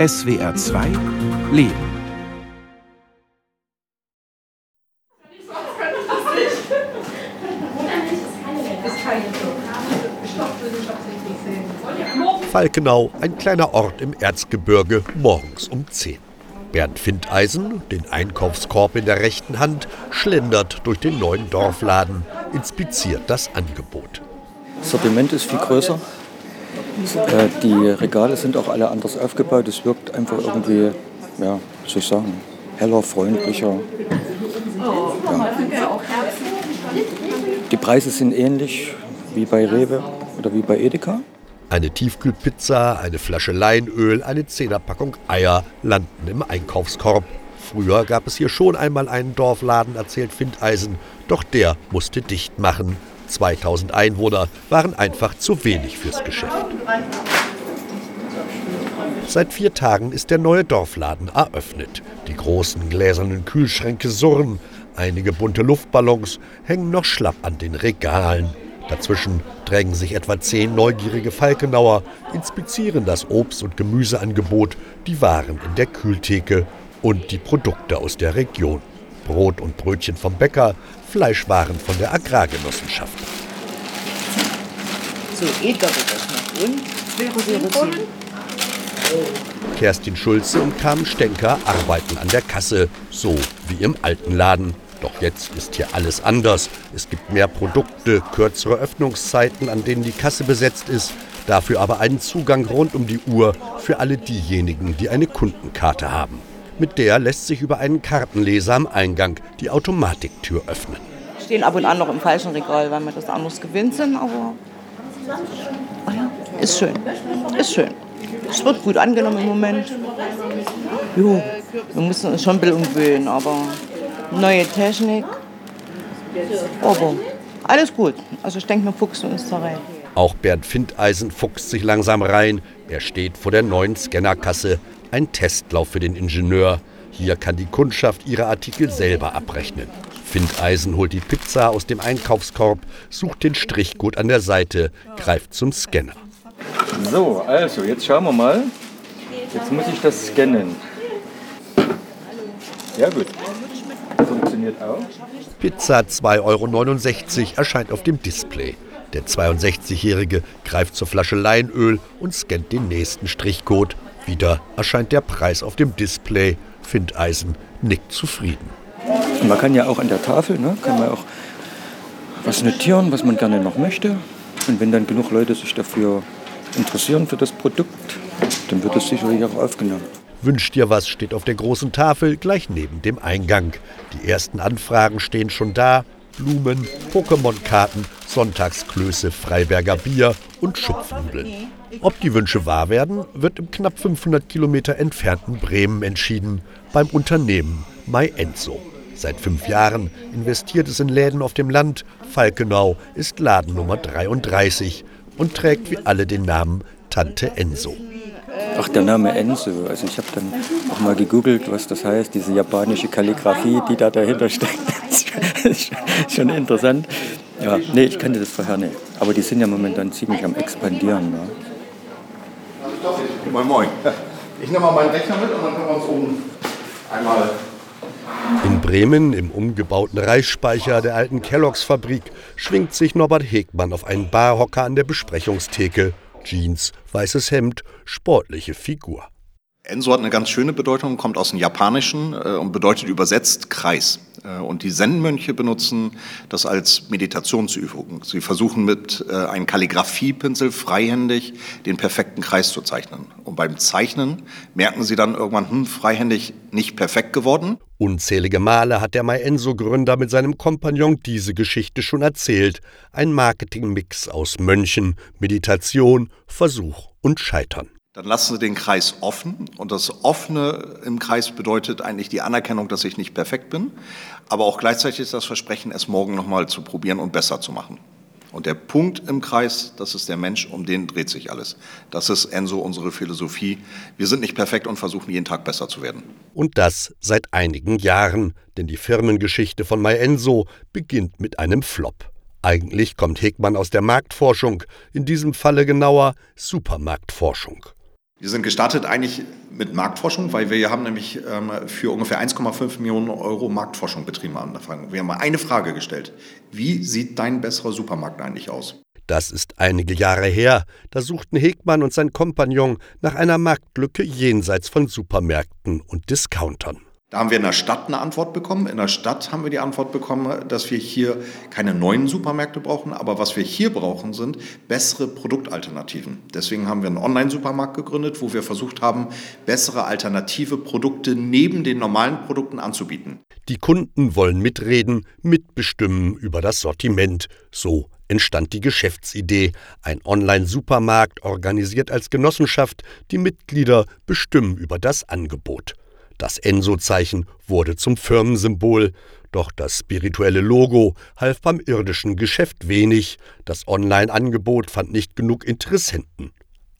SWR 2 Leben. Falkenau, ein kleiner Ort im Erzgebirge, morgens um 10. Bernd Findeisen, den Einkaufskorb in der rechten Hand, schlendert durch den neuen Dorfladen, inspiziert das Angebot. Das Sortiment ist viel größer. Äh, die Regale sind auch alle anders aufgebaut. Es wirkt einfach irgendwie, ja, was soll ich sagen, heller, freundlicher. Ja. Die Preise sind ähnlich wie bei Rewe oder wie bei Edeka. Eine Tiefkühlpizza, eine Flasche Leinöl, eine Zehnerpackung Eier landen im Einkaufskorb. Früher gab es hier schon einmal einen Dorfladen, erzählt Findeisen, doch der musste dicht machen. 2000 Einwohner waren einfach zu wenig fürs Geschäft. Seit vier Tagen ist der neue Dorfladen eröffnet. Die großen gläsernen Kühlschränke surren, einige bunte Luftballons hängen noch schlapp an den Regalen. Dazwischen drängen sich etwa zehn neugierige Falkenauer, inspizieren das Obst- und Gemüseangebot, die Waren in der Kühltheke und die Produkte aus der Region. Brot und Brötchen vom Bäcker, Fleischwaren von der Agrargenossenschaft. So, Edgar wird das noch. Und? Wäre Kerstin Schulze und Carmen Stenker arbeiten an der Kasse, so wie im alten Laden. Doch jetzt ist hier alles anders. Es gibt mehr Produkte, kürzere Öffnungszeiten, an denen die Kasse besetzt ist, dafür aber einen Zugang rund um die Uhr für alle diejenigen, die eine Kundenkarte haben. Mit der lässt sich über einen Kartenleser am Eingang die Automatiktür öffnen. Stehen ab und an noch im falschen Regal, weil wir das anders gewinnt sind, aber oh ja, ist schön. Ist schön. Es wird gut angenommen im Moment. Jo, wir müssen uns schon ein bisschen umgewöhnen, aber neue Technik. Aber alles gut. Also ich denke, wir fuchsen uns da rein. Auch Bernd Findeisen fuchst sich langsam rein. Er steht vor der neuen Scannerkasse. Ein Testlauf für den Ingenieur. Hier kann die Kundschaft ihre Artikel selber abrechnen. Findeisen holt die Pizza aus dem Einkaufskorb, sucht den Strichcode an der Seite, greift zum Scanner. So, also jetzt schauen wir mal. Jetzt muss ich das scannen. Ja gut. Funktioniert auch. Pizza 2,69 Euro erscheint auf dem Display. Der 62-Jährige greift zur Flasche Leinöl und scannt den nächsten Strichcode. Wieder erscheint der Preis auf dem Display. Findeisen nickt zufrieden. Man kann ja auch an der Tafel, ne, kann man auch was notieren, was man gerne noch möchte. Und wenn dann genug Leute sich dafür interessieren für das Produkt, dann wird es sicherlich auch aufgenommen. Wünscht dir was steht auf der großen Tafel gleich neben dem Eingang. Die ersten Anfragen stehen schon da. Blumen, Pokémon-Karten, Sonntagsklöße, Freiberger Bier und Schupfnudeln. Ob die Wünsche wahr werden, wird im knapp 500 Kilometer entfernten Bremen entschieden, beim Unternehmen MyEnzo. Seit fünf Jahren investiert es in Läden auf dem Land. Falkenau ist Laden Nummer 33 und trägt wie alle den Namen Tante Enso. Ach, der Name Enso. Also ich habe dann auch mal gegoogelt, was das heißt, diese japanische Kalligrafie, die da dahinter steckt. Das ist schon interessant. Ja, nee, ich kannte das vorher nicht. Aber die sind ja momentan ziemlich am expandieren. Ne? Moin, moin. Ich nehme mal meinen Rechner mit und dann können wir uns oben einmal in Bremen, im umgebauten Reisspeicher der alten Kelloggs Fabrik, schwingt sich Norbert Hegmann auf einen Barhocker an der Besprechungstheke. Jeans, weißes Hemd, sportliche Figur. Enso hat eine ganz schöne Bedeutung, kommt aus dem Japanischen äh, und bedeutet übersetzt Kreis. Äh, und die Zen-Mönche benutzen das als Meditationsübung. Sie versuchen mit äh, einem Kalligraphiepinsel freihändig den perfekten Kreis zu zeichnen. Und beim Zeichnen merken sie dann irgendwann, hm, freihändig nicht perfekt geworden. Unzählige Male hat der Maerenso-Gründer mit seinem Kompagnon diese Geschichte schon erzählt. Ein Marketingmix aus Mönchen, Meditation, Versuch und Scheitern. Dann lassen Sie den Kreis offen. Und das Offene im Kreis bedeutet eigentlich die Anerkennung, dass ich nicht perfekt bin, aber auch gleichzeitig das Versprechen, es morgen nochmal zu probieren und besser zu machen. Und der Punkt im Kreis, das ist der Mensch, um den dreht sich alles. Das ist Enso unsere Philosophie. Wir sind nicht perfekt und versuchen jeden Tag besser zu werden. Und das seit einigen Jahren, denn die Firmengeschichte von MyEnso beginnt mit einem Flop. Eigentlich kommt Hegmann aus der Marktforschung, in diesem Falle genauer Supermarktforschung. Wir sind gestartet eigentlich Mit Marktforschung, weil wir haben nämlich ähm, für ungefähr 1,5 Millionen Euro Marktforschung betrieben am Anfang. Wir haben mal eine Frage gestellt. Wie sieht dein besserer Supermarkt eigentlich aus? Das ist einige Jahre her. Da suchten Hegmann und sein Kompagnon nach einer Marktlücke jenseits von Supermärkten und Discountern. Da haben wir in der Stadt eine Antwort bekommen. In der Stadt haben wir die Antwort bekommen, dass wir hier keine neuen Supermärkte brauchen, aber was wir hier brauchen, sind bessere Produktalternativen. Deswegen haben wir einen Online-Supermarkt gegründet, wo wir versucht haben, bessere alternative Produkte neben den normalen Produkten anzubieten. Die Kunden wollen mitreden, mitbestimmen über das Sortiment. So entstand die Geschäftsidee. Ein Online-Supermarkt organisiert als Genossenschaft. Die Mitglieder bestimmen über das Angebot. Das Enso-Zeichen wurde zum Firmensymbol, doch das spirituelle Logo half beim irdischen Geschäft wenig, das Online-Angebot fand nicht genug Interessenten.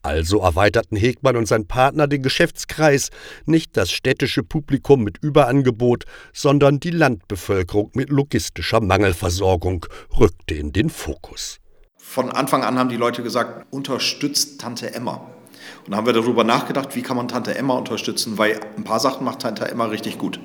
Also erweiterten Hegmann und sein Partner den Geschäftskreis, nicht das städtische Publikum mit Überangebot, sondern die Landbevölkerung mit logistischer Mangelversorgung rückte in den Fokus. Von Anfang an haben die Leute gesagt, unterstützt Tante Emma. Und dann haben wir darüber nachgedacht, wie kann man Tante Emma unterstützen, weil ein paar Sachen macht Tante Emma richtig gut.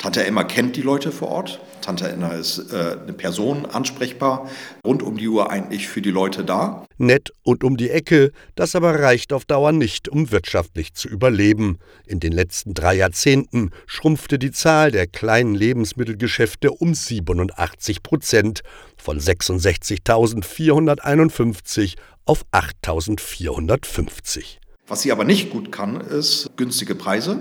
Tante Emma kennt die Leute vor Ort. Tante Emma ist äh, eine Person, ansprechbar, rund um die Uhr eigentlich für die Leute da. Nett und um die Ecke, das aber reicht auf Dauer nicht, um wirtschaftlich zu überleben. In den letzten drei Jahrzehnten schrumpfte die Zahl der kleinen Lebensmittelgeschäfte um 87 Prozent von 66.451 auf 8.450. Was sie aber nicht gut kann, ist günstige Preise.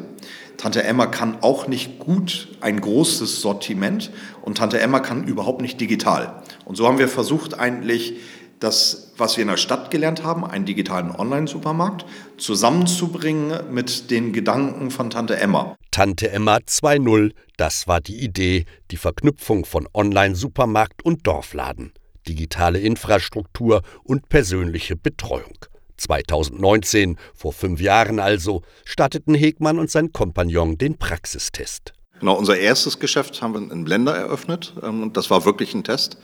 Tante Emma kann auch nicht gut ein großes Sortiment und Tante Emma kann überhaupt nicht digital. Und so haben wir versucht eigentlich das, was wir in der Stadt gelernt haben, einen digitalen Online-Supermarkt, zusammenzubringen mit den Gedanken von Tante Emma. Tante Emma 2.0, das war die Idee, die Verknüpfung von Online-Supermarkt und Dorfladen, digitale Infrastruktur und persönliche Betreuung. 2019, vor fünf Jahren also, starteten Hegmann und sein Kompagnon den Praxistest. Genau, unser erstes Geschäft haben wir in Blender eröffnet. Ähm, und das war wirklich ein Test.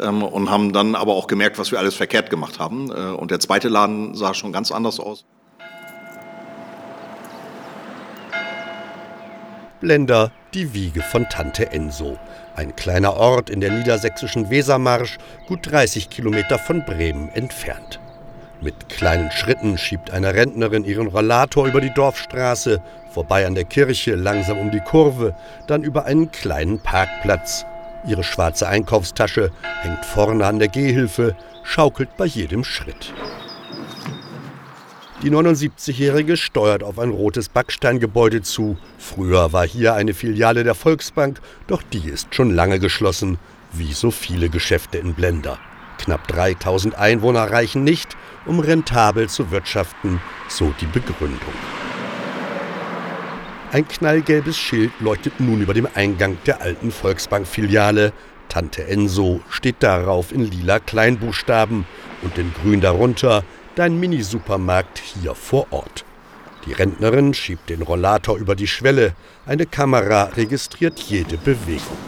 Ähm, und haben dann aber auch gemerkt, was wir alles verkehrt gemacht haben. Äh, und der zweite Laden sah schon ganz anders aus. Blender, die Wiege von Tante Enso. Ein kleiner Ort in der niedersächsischen Wesermarsch, gut 30 Kilometer von Bremen entfernt. Mit kleinen Schritten schiebt eine Rentnerin ihren Rollator über die Dorfstraße, vorbei an der Kirche, langsam um die Kurve, dann über einen kleinen Parkplatz. Ihre schwarze Einkaufstasche hängt vorne an der Gehhilfe, schaukelt bei jedem Schritt. Die 79-Jährige steuert auf ein rotes Backsteingebäude zu. Früher war hier eine Filiale der Volksbank, doch die ist schon lange geschlossen, wie so viele Geschäfte in Blender. Knapp 3000 Einwohner reichen nicht, um rentabel zu wirtschaften, so die Begründung. Ein knallgelbes Schild leuchtet nun über dem Eingang der alten Volksbank-Filiale. Tante Enso steht darauf in lila Kleinbuchstaben und in grün darunter dein Mini-Supermarkt hier vor Ort. Die Rentnerin schiebt den Rollator über die Schwelle. Eine Kamera registriert jede Bewegung.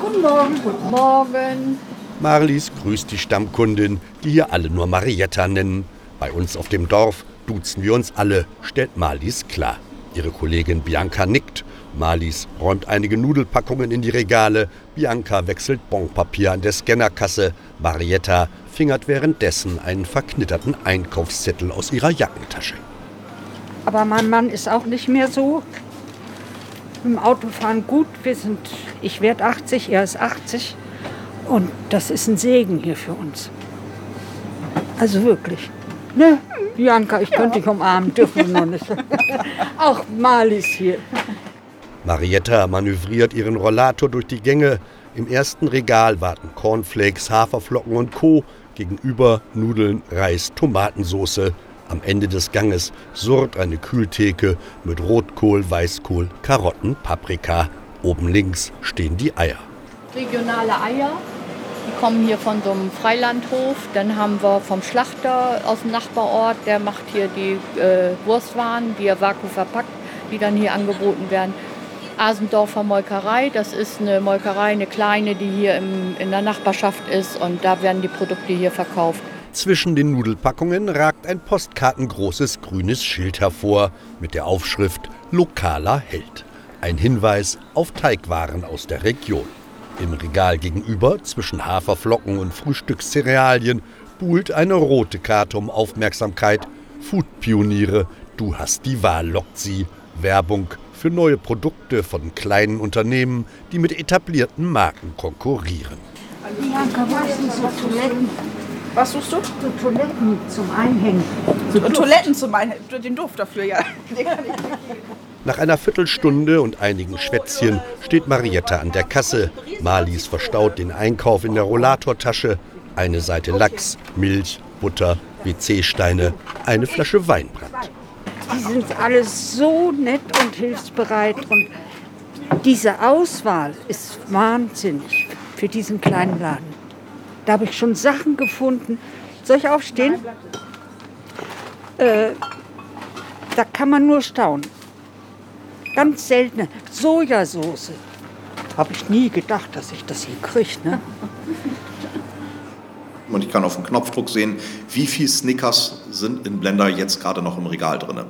Guten Morgen. Guten Morgen. Marlies grüßt die Stammkundin, die hier alle nur Marietta nennen. Bei uns auf dem Dorf duzen wir uns alle, stellt Marlies klar. Ihre Kollegin Bianca nickt. Marlies räumt einige Nudelpackungen in die Regale. Bianca wechselt Bonpapier an der Scannerkasse. Marietta fingert währenddessen einen verknitterten Einkaufszettel aus ihrer Jackentasche. Aber mein Mann ist auch nicht mehr so. Im Autofahren gut. Wir sind, ich werde 80, er ist 80. Und das ist ein Segen hier für uns. Also wirklich. Ne, Bianca, ich könnte dich umarmen, dürfen wir noch nicht. Auch Malis hier. Marietta manövriert ihren Rollator durch die Gänge. Im ersten Regal warten Cornflakes, Haferflocken und Co. Gegenüber Nudeln, Reis, Tomatensauce. Am Ende des Ganges surrt eine Kühltheke mit Rotkohl, Weißkohl, Karotten, Paprika. Oben links stehen die Eier. Regionale Eier, die kommen hier von so einem Freilandhof. Dann haben wir vom Schlachter aus dem Nachbarort, der macht hier die äh, Wurstwaren, die er vakuum verpackt, die dann hier angeboten werden. Asendorfer Molkerei, das ist eine Molkerei, eine kleine, die hier im, in der Nachbarschaft ist und da werden die Produkte hier verkauft. Zwischen den Nudelpackungen ragt ein postkartengroßes grünes Schild hervor mit der Aufschrift Lokaler Held. Ein Hinweis auf Teigwaren aus der Region. Im Regal gegenüber, zwischen Haferflocken und Frühstückscerealien, buhlt eine rote Karte um Aufmerksamkeit. Foodpioniere, du hast die Wahl, lockt sie. Werbung für neue Produkte von kleinen Unternehmen, die mit etablierten Marken konkurrieren. Bianca, was sind so Toiletten? Was suchst du? So Toiletten zum Einhängen. So Toiletten zum einen, den Duft dafür, ja. Nach einer Viertelstunde und einigen Schwätzchen steht Marietta an der Kasse. Marlies verstaut den Einkauf in der Rollatortasche. Eine Seite Lachs, Milch, Butter, WC-Steine, eine Flasche Weinbrand. Die sind alle so nett und hilfsbereit. Und diese Auswahl ist wahnsinnig für diesen kleinen Laden. Da habe ich schon Sachen gefunden. Soll ich aufstehen? Äh, da kann man nur staunen. Ganz seltene Sojasauce. Habe ich nie gedacht, dass ich das hier kriege. Ne? Und ich kann auf dem Knopfdruck sehen, wie viel Snickers sind in Blender jetzt gerade noch im Regal drin.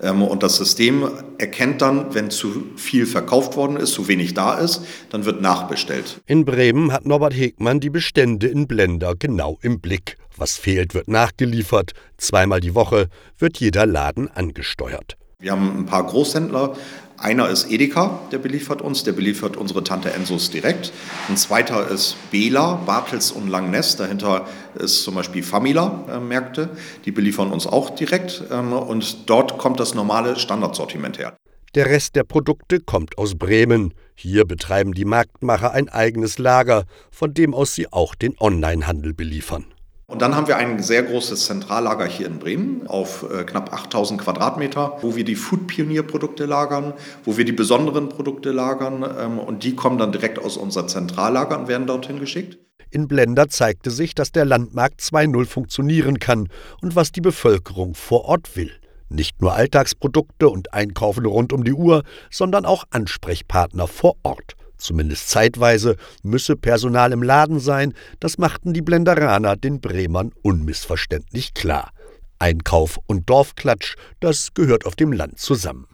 Ähm, und das System erkennt dann, wenn zu viel verkauft worden ist, zu wenig da ist, dann wird nachbestellt. In Bremen hat Norbert Hegmann die Bestände in Blender genau im Blick. Was fehlt, wird nachgeliefert. Zweimal die Woche wird jeder Laden angesteuert. Wir haben ein paar Großhändler, einer ist Edeka, der beliefert uns, der beliefert unsere Tante Ensos direkt. Ein zweiter ist Bela, Bartels und Langness. Dahinter ist zum Beispiel Famila-Märkte, äh, die beliefern uns auch direkt. Ähm, und dort kommt das normale Standardsortiment her. Der Rest der Produkte kommt aus Bremen. Hier betreiben die Marktmacher ein eigenes Lager, von dem aus sie auch den Onlinehandel beliefern. Und dann haben wir ein sehr großes Zentrallager hier in Bremen auf äh, knapp 8000 Quadratmeter, wo wir die Food Pionier Produkte lagern, wo wir die besonderen Produkte lagern ähm, und die kommen dann direkt aus unser Zentrallager und werden dorthin geschickt. In Blender zeigte sich, dass der Landmarkt 2.0 funktionieren kann und was die Bevölkerung vor Ort will. Nicht nur Alltagsprodukte und Einkaufen rund um die Uhr, sondern auch Ansprechpartner vor Ort. Zumindest zeitweise müsse Personal im Laden sein, das machten die Blenderaner den Bremern unmissverständlich klar. Einkauf und Dorfklatsch, das gehört auf dem Land zusammen.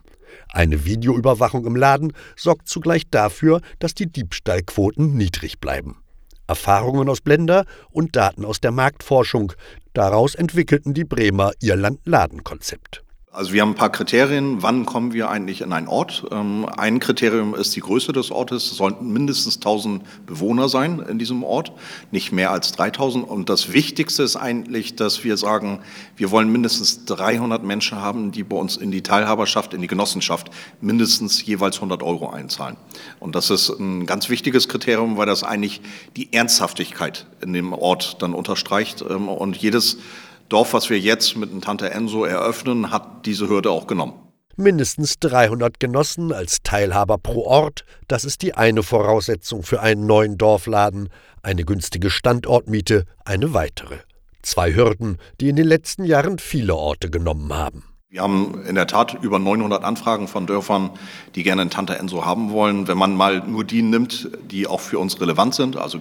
Eine Videoüberwachung im Laden sorgt zugleich dafür, dass die Diebstahlquoten niedrig bleiben. Erfahrungen aus Blender und Daten aus der Marktforschung, daraus entwickelten die Bremer ihr Land-Laden-Konzept. Also wir haben ein paar Kriterien, wann kommen wir eigentlich in einen Ort. Ähm, ein Kriterium ist die Größe des Ortes. Es sollten mindestens 1000 Bewohner sein in diesem Ort, nicht mehr als 3000. Und das Wichtigste ist eigentlich, dass wir sagen, wir wollen mindestens 300 Menschen haben, die bei uns in die Teilhaberschaft, in die Genossenschaft mindestens jeweils 100 Euro einzahlen. Und das ist ein ganz wichtiges Kriterium, weil das eigentlich die Ernsthaftigkeit in dem Ort dann unterstreicht. Ähm, und jedes Dorf, was wir jetzt mit dem Tante Enso eröffnen, hat diese Hürde auch genommen. Mindestens 300 Genossen als Teilhaber pro Ort, das ist die eine Voraussetzung für einen neuen Dorfladen, eine günstige Standortmiete eine weitere. Zwei Hürden, die in den letzten Jahren viele Orte genommen haben. Wir haben in der Tat über 900 Anfragen von Dörfern, die gerne einen Tante Enso haben wollen. Wenn man mal nur die nimmt, die auch für uns relevant sind, also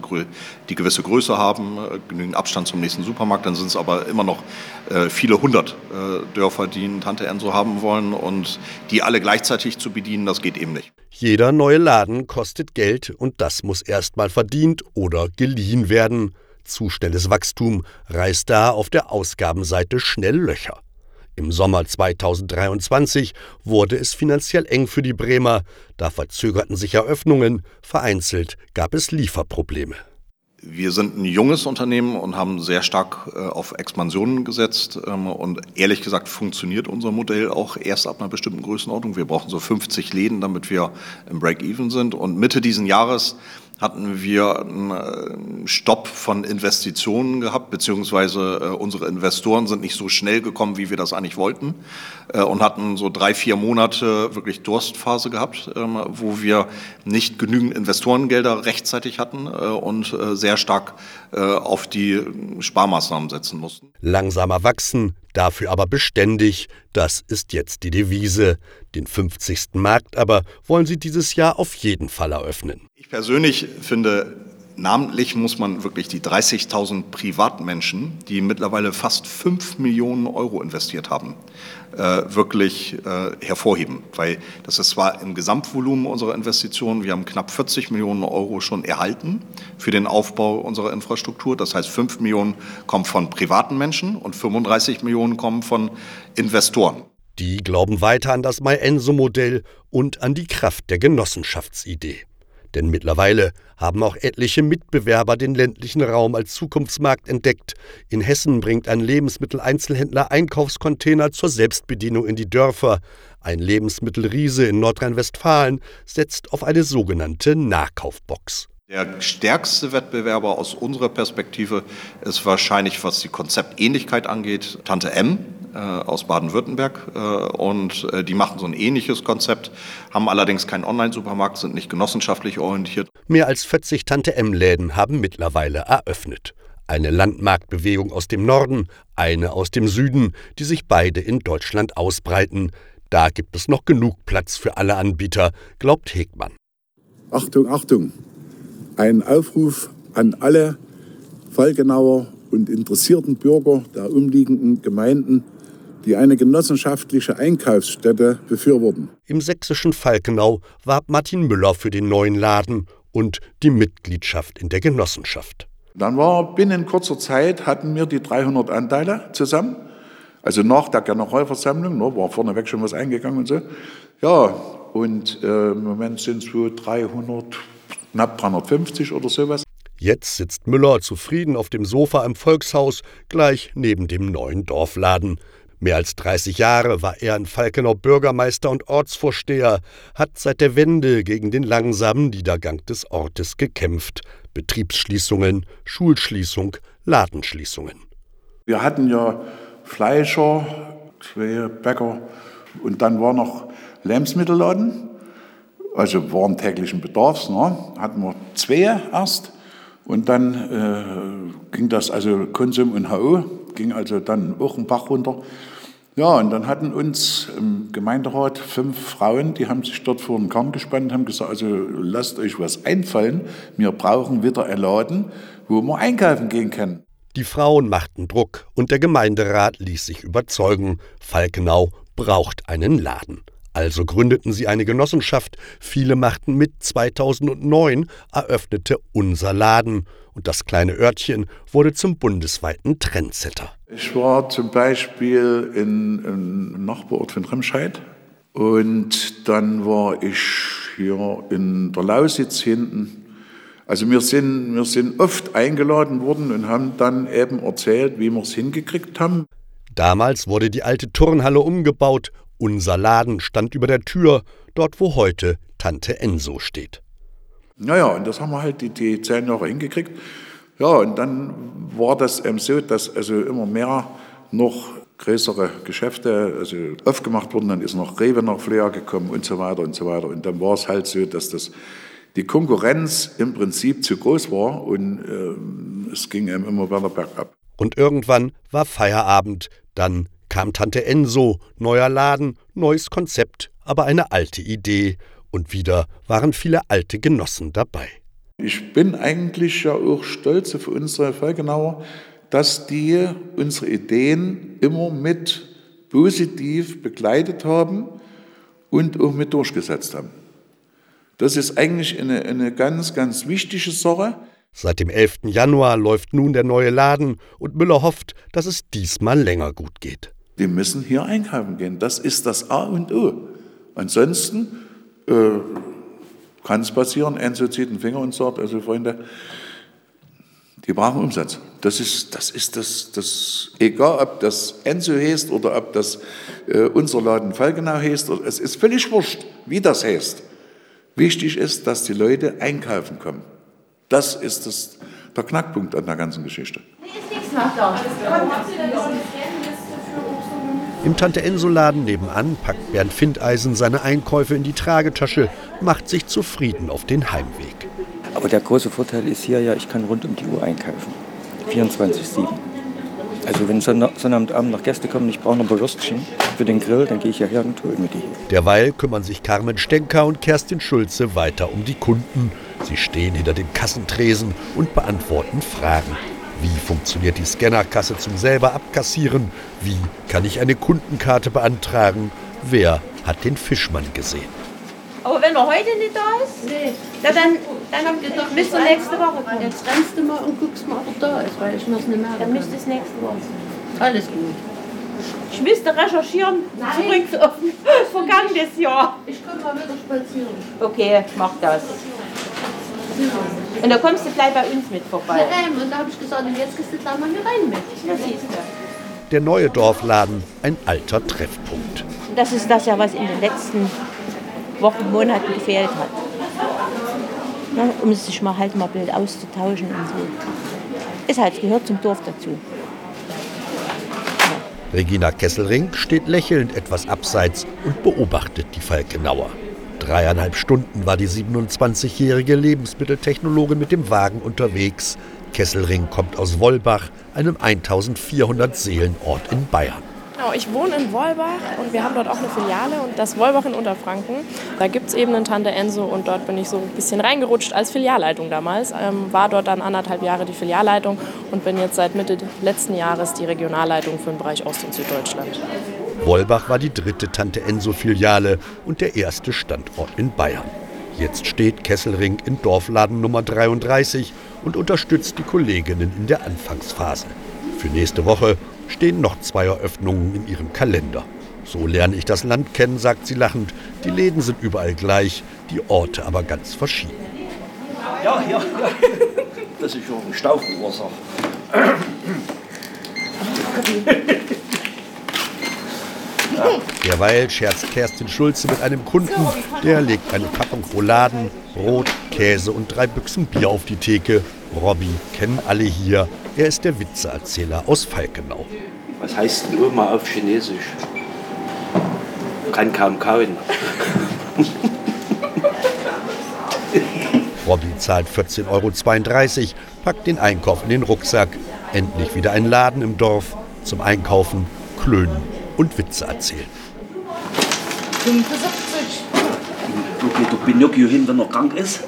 die gewisse Größe haben, äh, genügend Abstand zum nächsten Supermarkt, dann sind es aber immer noch äh, viele hundert äh, Dörfer, die einen Tante Enso haben wollen und die alle gleichzeitig zu bedienen, das geht eben nicht. Jeder neue Laden kostet Geld und das muss erstmal verdient oder geliehen werden. Zu schnelles Wachstum reißt da auf der Ausgabenseite schnell Löcher. Im Sommer 2023 wurde es finanziell eng für die Bremer, da verzögerten sich Eröffnungen, vereinzelt gab es Lieferprobleme. Wir sind ein junges Unternehmen und haben sehr stark äh, auf Expansionen gesetzt. Ähm, und ehrlich gesagt funktioniert unser Modell auch erst ab einer bestimmten Größenordnung. Wir brauchen so 50 Läden, damit wir im Break-Even sind. Und Mitte diesen Jahres hatten wir einen äh, Stopp von Investitionen gehabt, beziehungsweise äh, unsere Investoren sind nicht so schnell gekommen, wie wir das eigentlich wollten äh, und hatten so drei, vier Monate wirklich Durstphase gehabt, ähm, wo wir nicht genügend Investorengelder rechtzeitig hatten und sehr stark auf die Sparmaßnahmen setzen mussten. Langsamer wachsen, dafür aber beständig, das ist jetzt die Devise. Den 50. Markt aber wollen sie dieses Jahr auf jeden Fall eröffnen. Ich persönlich finde Namentlich muss man wirklich die 30.000 Privatmenschen, die mittlerweile fast 5 Millionen Euro investiert haben, äh, wirklich äh, hervorheben. Weil das ist zwar im Gesamtvolumen unserer Investitionen, wir haben knapp 40 Millionen Euro schon erhalten für den Aufbau unserer Infrastruktur. Das heißt, 5 Millionen kommen von privaten Menschen und 35 Millionen kommen von Investoren. Die glauben weiter an das MyEnso-Modell und an die Kraft der Genossenschaftsidee. Denn mittlerweile haben auch etliche Mitbewerber den ländlichen Raum als Zukunftsmarkt entdeckt. In Hessen bringt ein Lebensmitteleinzelhändler Einkaufscontainer zur Selbstbedienung in die Dörfer. Ein Lebensmittelriese in Nordrhein-Westfalen setzt auf eine sogenannte Nahkaufbox. Der stärkste Wettbewerber aus unserer Perspektive ist wahrscheinlich, was die Konzeptähnlichkeit angeht, Tante M äh, aus Baden-Württemberg. Äh, und äh, die machen so ein ähnliches Konzept, haben allerdings keinen Online-Supermarkt, sind nicht genossenschaftlich orientiert. Mehr als 40 Tante M-Läden haben mittlerweile eröffnet. Eine Landmarktbewegung aus dem Norden, eine aus dem Süden, die sich beide in Deutschland ausbreiten. Da gibt es noch genug Platz für alle Anbieter, glaubt Hegmann. Achtung, Achtung! Ein Aufruf an alle Fallgenauer und interessierten Bürger der umliegenden Gemeinden, die eine genossenschaftliche Einkaufsstätte befürworten. Im sächsischen Falkenau warb Martin Müller für den neuen Laden und die Mitgliedschaft in der Genossenschaft. Dann war binnen kurzer Zeit hatten wir die 300 Anteile zusammen. Also nach der Generalversammlung, ne, war vorneweg schon was eingegangen und so. Ja, und äh, im Moment sind es wohl 300, knapp 350 oder sowas. Jetzt sitzt Müller zufrieden auf dem Sofa im Volkshaus, gleich neben dem neuen Dorfladen. Mehr als 30 Jahre war er in Falkenau Bürgermeister und Ortsvorsteher, hat seit der Wende gegen den langsamen Niedergang des Ortes gekämpft. Betriebsschließungen, Schulschließung, Ladenschließungen. Wir hatten ja Fleischer, zwei Bäcker und dann war noch Lebensmittelladen, also waren täglichen Bedarfs. Ne? Hatten wir zwei erst und dann äh, ging das, also Konsum und HO, ging also dann auch ein Bach runter. Ja, und dann hatten uns im Gemeinderat fünf Frauen, die haben sich dort vor den Kamm gespannt, haben gesagt, also lasst euch was einfallen, wir brauchen wieder einen Laden, wo wir einkaufen gehen können. Die Frauen machten Druck und der Gemeinderat ließ sich überzeugen, Falkenau braucht einen Laden. Also gründeten sie eine Genossenschaft, viele machten mit, 2009 eröffnete unser Laden und das kleine Örtchen wurde zum bundesweiten Trendsetter. Ich war zum Beispiel in, im Nachbarort von Remscheid und dann war ich hier in der Lausitz hinten. Also wir sind, wir sind oft eingeladen worden und haben dann eben erzählt, wie wir es hingekriegt haben. Damals wurde die alte Turnhalle umgebaut, unser Laden stand über der Tür, dort wo heute Tante Enso steht. Naja, und das haben wir halt die, die zehn Jahre hingekriegt. Ja, und dann war das eben so, dass also immer mehr noch größere Geschäfte also aufgemacht wurden. Dann ist noch Rewe nach Flea gekommen und so weiter und so weiter. Und dann war es halt so, dass das, die Konkurrenz im Prinzip zu groß war und äh, es ging eben immer weiter bergab. Und irgendwann war Feierabend, dann kam Tante Enso, neuer Laden, neues Konzept, aber eine alte Idee. Und wieder waren viele alte Genossen dabei. Ich bin eigentlich ja auch stolz auf unsere Fallgenauer, dass die unsere Ideen immer mit positiv begleitet haben und auch mit durchgesetzt haben. Das ist eigentlich eine, eine ganz, ganz wichtige Sache. Seit dem 11. Januar läuft nun der neue Laden und Müller hofft, dass es diesmal länger gut geht. Wir müssen hier einkaufen gehen. Das ist das A und O. Ansonsten äh, kann es passieren, Enzo zieht den Finger und sagt, also Freunde, die brauchen Umsatz. Das ist das, ist das, das egal ob das Enzo heißt oder ob das äh, unser Laden Fallgenau heißt, es ist völlig wurscht, wie das heißt. Wichtig ist, dass die Leute einkaufen kommen. Das ist das, der Knackpunkt an der ganzen Geschichte. Hier ist nichts nach da. Im Tante-Enso-Laden nebenan packt Bernd Findeisen seine Einkäufe in die Tragetasche, macht sich zufrieden auf den Heimweg. Aber der große Vorteil ist hier ja, ich kann rund um die Uhr einkaufen. 24-7. Also wenn Sonnabendabend noch Gäste kommen, ich brauche noch ein Würstchen für den Grill, dann gehe ich ja her und hole mir die. Derweil kümmern sich Carmen Stenker und Kerstin Schulze weiter um die Kunden. Sie stehen hinter dem Kassentresen und beantworten Fragen. Wie funktioniert die Scannerkasse zum selber abkassieren? Wie kann ich eine Kundenkarte beantragen? Wer hat den Fischmann gesehen? Aber wenn er heute nicht da ist, nee. ja, dann, dann müsst ihr nächste Woche kommen. Jetzt rennst du mal und guckst mal, ob er da ist, weil ich muss nicht mehr. Dann müsst ihr es nächste Woche. Alles gut. Ich müsste recherchieren, Nein. zurück auf das vergangenes Jahr. Ich komme mal wieder spazieren. Okay, mach das. Und dann kommst du gleich bei uns mit vorbei. Ja, ähm, und da habe ich gesagt, und jetzt gehst du gleich mal hier rein mit. Ja, siehst du. Der neue Dorfladen, ein alter Treffpunkt. Das ist das ja, was in den letzten Wochen, Monaten gefehlt hat. Ja, um sich mal halt mal Bild auszutauschen und so. Ist halt, gehört zum Dorf dazu. Regina Kesselring steht lächelnd etwas abseits und beobachtet die Falkenauer. Dreieinhalb Stunden war die 27-jährige Lebensmitteltechnologin mit dem Wagen unterwegs. Kesselring kommt aus Wollbach, einem 1400 Seelenort in Bayern. Genau, ich wohne in Wolbach und wir haben dort auch eine Filiale und das Wolbach in Unterfranken. Da gibt es eben einen Tante Enso und dort bin ich so ein bisschen reingerutscht als Filialleitung damals. Ähm, war dort dann anderthalb Jahre die Filialleitung und bin jetzt seit Mitte letzten Jahres die Regionalleitung für den Bereich Ost- und Süddeutschland. Wollbach war die dritte Tante Enso-Filiale und der erste Standort in Bayern. Jetzt steht Kesselring in Dorfladen Nummer 33 und unterstützt die Kolleginnen in der Anfangsphase. Für nächste Woche stehen noch zwei Eröffnungen in ihrem Kalender. So lerne ich das Land kennen, sagt sie lachend. Die Läden sind überall gleich, die Orte aber ganz verschieden. Ja, ja, ja. Das ist schon ein Stau verursacht. Derweil scherzt Kerstin Schulze mit einem Kunden, der legt eine Packung Rouladen, Brot, Käse und drei Büchsen Bier auf die Theke. Robby kennen alle hier. Er ist der Witzeerzähler aus Falkenau. Was heißt denn Oma auf Chinesisch? Kann kaum kauen. Robby zahlt 14,32 Euro, packt den Einkauf in den Rucksack. Endlich wieder ein Laden im Dorf zum Einkaufen, Klönen und Witze erzählen. 75. Wo geht der Pinocchio hin, wenn er krank ist?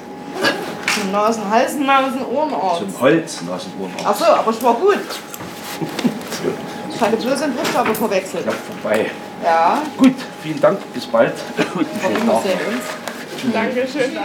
Zum Nasen, Hals, Nasen, Ohrenarzt. Zum Holz, Nasenohrenarzt. Ach so, aber es war gut. Ich hatte bloß einen Buchstabe verwechselt. Ja, vorbei. Ja. Gut, vielen Dank, bis bald. Und schönen Wir Tag. sehen